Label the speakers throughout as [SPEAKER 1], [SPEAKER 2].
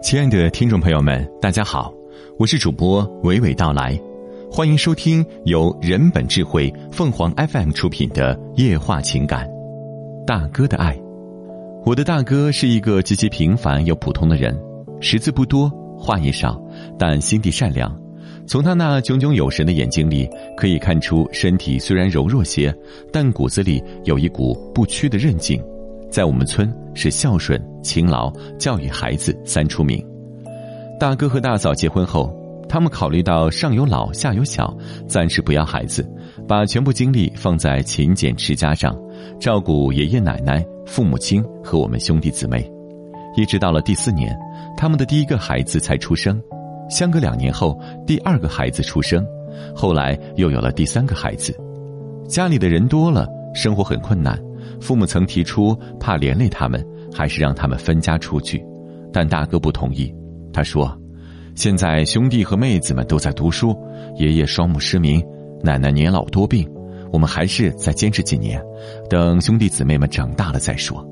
[SPEAKER 1] 亲爱的听众朋友们，大家好，我是主播娓娓道来，欢迎收听由人本智慧凤凰 FM 出品的夜话情感。大哥的爱，我的大哥是一个极其平凡又普通的人，识字不多，话也少，但心地善良。从他那炯炯有神的眼睛里，可以看出身体虽然柔弱些，但骨子里有一股不屈的韧劲。在我们村是孝顺、勤劳、教育孩子三出名。大哥和大嫂结婚后，他们考虑到上有老下有小，暂时不要孩子，把全部精力放在勤俭持家上，照顾爷爷奶奶、父母亲和我们兄弟姊妹。一直到了第四年，他们的第一个孩子才出生。相隔两年后，第二个孩子出生，后来又有了第三个孩子。家里的人多了，生活很困难。父母曾提出，怕连累他们，还是让他们分家出去，但大哥不同意。他说：“现在兄弟和妹子们都在读书，爷爷双目失明，奶奶年老多病，我们还是再坚持几年，等兄弟姊妹们长大了再说。”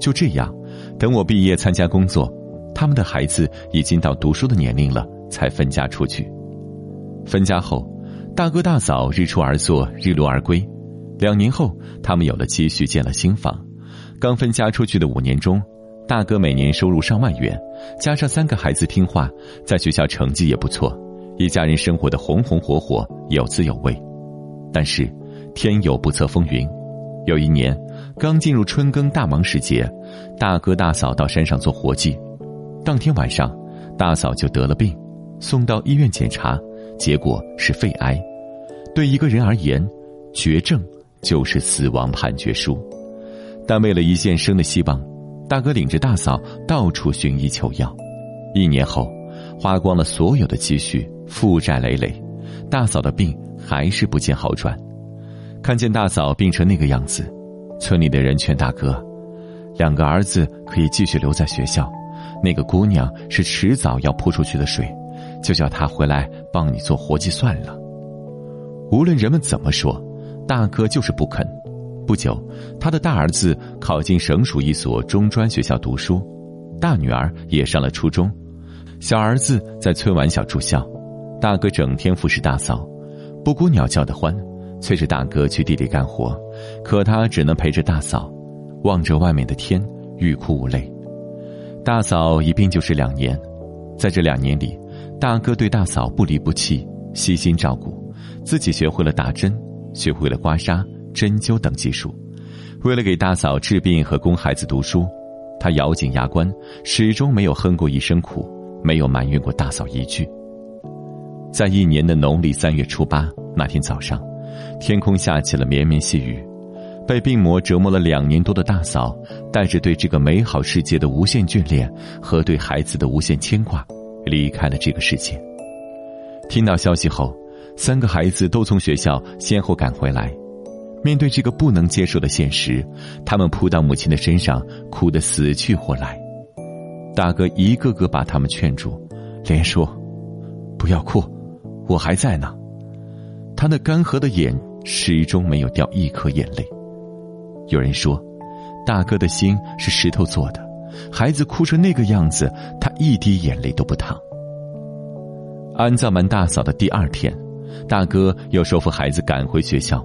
[SPEAKER 1] 就这样，等我毕业参加工作，他们的孩子已经到读书的年龄了，才分家出去。分家后，大哥大嫂日出而作，日落而归。两年后，他们有了积蓄，建了新房。刚分家出去的五年中，大哥每年收入上万元，加上三个孩子听话，在学校成绩也不错，一家人生活的红红火火，有滋有味。但是，天有不测风云。有一年，刚进入春耕大忙时节，大哥大嫂到山上做活计。当天晚上，大嫂就得了病，送到医院检查，结果是肺癌。对一个人而言，绝症。就是死亡判决书，但为了一线生的希望，大哥领着大嫂到处寻医求药。一年后，花光了所有的积蓄，负债累累，大嫂的病还是不见好转。看见大嫂病成那个样子，村里的人劝大哥：两个儿子可以继续留在学校，那个姑娘是迟早要扑出去的水，就叫她回来帮你做活计算了。无论人们怎么说。大哥就是不肯。不久，他的大儿子考进省属一所中专学校读书，大女儿也上了初中，小儿子在村完小住校。大哥整天服侍大嫂，布谷鸟叫的欢，催着大哥去地里干活，可他只能陪着大嫂，望着外面的天，欲哭无泪。大嫂一病就是两年，在这两年里，大哥对大嫂不离不弃，悉心照顾，自己学会了打针。学会了刮痧、针灸等技术，为了给大嫂治病和供孩子读书，他咬紧牙关，始终没有哼过一声苦，没有埋怨过大嫂一句。在一年的农历三月初八那天早上，天空下起了绵绵细雨，被病魔折磨了两年多的大嫂，带着对这个美好世界的无限眷恋和对孩子的无限牵挂，离开了这个世界。听到消息后。三个孩子都从学校先后赶回来，面对这个不能接受的现实，他们扑到母亲的身上，哭得死去活来。大哥一个个把他们劝住，连说：“不要哭，我还在呢。”他那干涸的眼始终没有掉一颗眼泪。有人说，大哥的心是石头做的，孩子哭成那个样子，他一滴眼泪都不淌。安葬完大嫂的第二天。大哥又说服孩子赶回学校，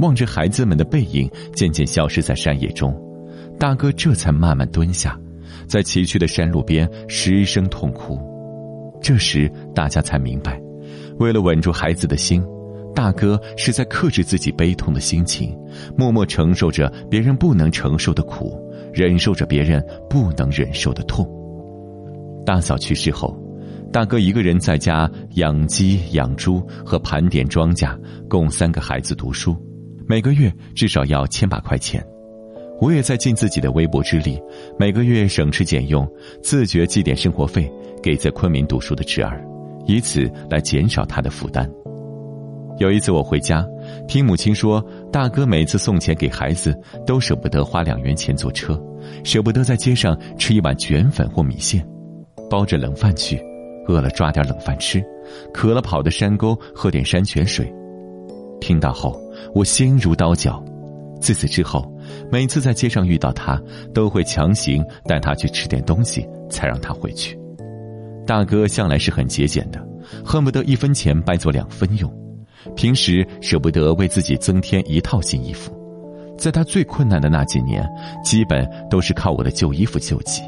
[SPEAKER 1] 望着孩子们的背影渐渐消失在山野中，大哥这才慢慢蹲下，在崎岖的山路边失声痛哭。这时大家才明白，为了稳住孩子的心，大哥是在克制自己悲痛的心情，默默承受着别人不能承受的苦，忍受着别人不能忍受的痛。大嫂去世后。大哥一个人在家养鸡、养猪和盘点庄稼，供三个孩子读书，每个月至少要千把块钱。我也在尽自己的微薄之力，每个月省吃俭用，自觉寄点生活费给在昆明读书的侄儿，以此来减少他的负担。有一次我回家，听母亲说，大哥每次送钱给孩子，都舍不得花两元钱坐车，舍不得在街上吃一碗卷粉或米线，包着冷饭去。饿了抓点冷饭吃，渴了跑到山沟喝点山泉水。听到后，我心如刀绞。自此之后，每次在街上遇到他，都会强行带他去吃点东西，才让他回去。大哥向来是很节俭的，恨不得一分钱掰作两分用，平时舍不得为自己增添一套新衣服。在他最困难的那几年，基本都是靠我的旧衣服救济。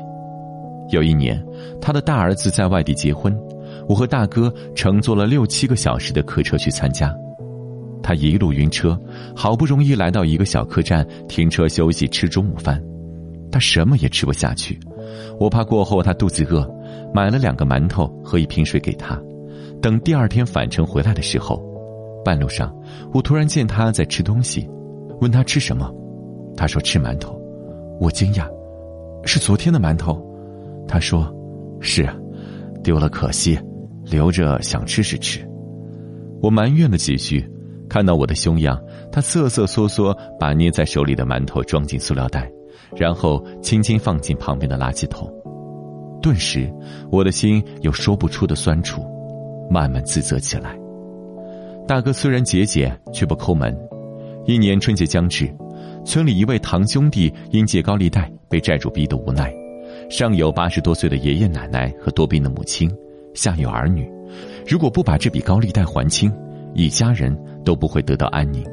[SPEAKER 1] 有一年，他的大儿子在外地结婚，我和大哥乘坐了六七个小时的客车去参加。他一路晕车，好不容易来到一个小客栈停车休息吃中午饭，他什么也吃不下去。我怕过后他肚子饿，买了两个馒头和一瓶水给他。等第二天返程回来的时候，半路上我突然见他在吃东西，问他吃什么，他说吃馒头。我惊讶，是昨天的馒头。他说：“是啊，丢了可惜，留着想吃时吃。”我埋怨了几句。看到我的凶样，他瑟瑟缩缩把捏在手里的馒头装进塑料袋，然后轻轻放进旁边的垃圾桶。顿时，我的心有说不出的酸楚，慢慢自责起来。大哥虽然节俭，却不抠门。一年春节将至，村里一位堂兄弟因借高利贷被债主逼得无奈，上有八十多岁的爷爷奶奶和多病的母亲，下有儿女，如果不把这笔高利贷还清，一家人。都不会得到安宁。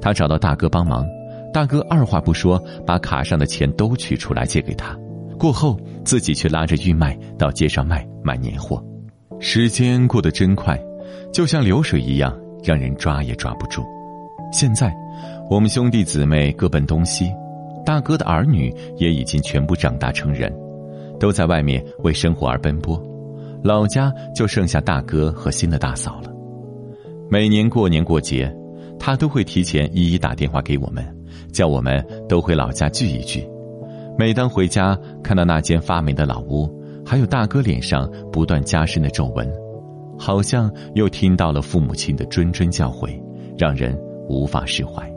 [SPEAKER 1] 他找到大哥帮忙，大哥二话不说，把卡上的钱都取出来借给他，过后自己却拉着玉麦到街上卖买年货。时间过得真快，就像流水一样，让人抓也抓不住。现在，我们兄弟姊妹各奔东西，大哥的儿女也已经全部长大成人，都在外面为生活而奔波，老家就剩下大哥和新的大嫂了。每年过年过节，他都会提前一一打电话给我们，叫我们都回老家聚一聚。每当回家看到那间发霉的老屋，还有大哥脸上不断加深的皱纹，好像又听到了父母亲的谆谆教诲，让人无法释怀。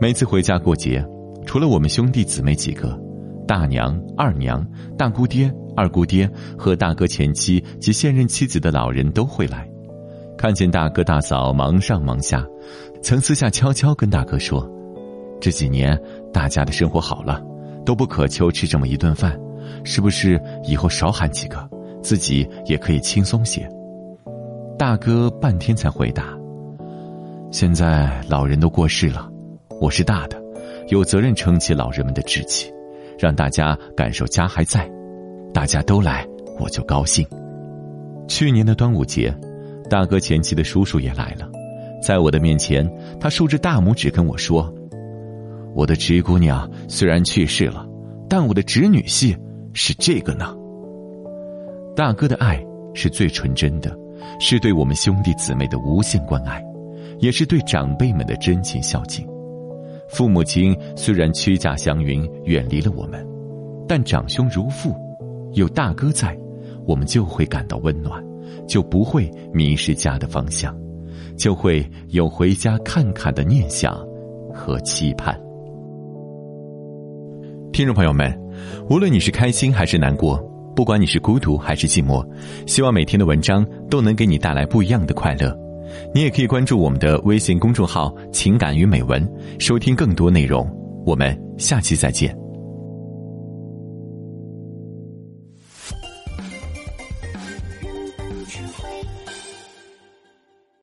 [SPEAKER 1] 每次回家过节，除了我们兄弟姊妹几个，大娘、二娘、大姑爹、二姑爹和大哥前妻及现任妻子的老人都会来。看见大哥大嫂忙上忙下，曾私下悄悄跟大哥说：“这几年大家的生活好了，都不渴求吃这么一顿饭，是不是以后少喊几个，自己也可以轻松些？”大哥半天才回答：“现在老人都过世了，我是大的，有责任撑起老人们的志气，让大家感受家还在，大家都来我就高兴。”去年的端午节。大哥前妻的叔叔也来了，在我的面前，他竖着大拇指跟我说：“我的侄姑娘虽然去世了，但我的侄女婿是这个呢。”大哥的爱是最纯真的，是对我们兄弟姊妹的无限关爱，也是对长辈们的真情孝敬。父母亲虽然屈驾祥云，远离了我们，但长兄如父，有大哥在，我们就会感到温暖。就不会迷失家的方向，就会有回家看看的念想和期盼。听众朋友们，无论你是开心还是难过，不管你是孤独还是寂寞，希望每天的文章都能给你带来不一样的快乐。你也可以关注我们的微信公众号“情感与美文”，收听更多内容。我们下期再见。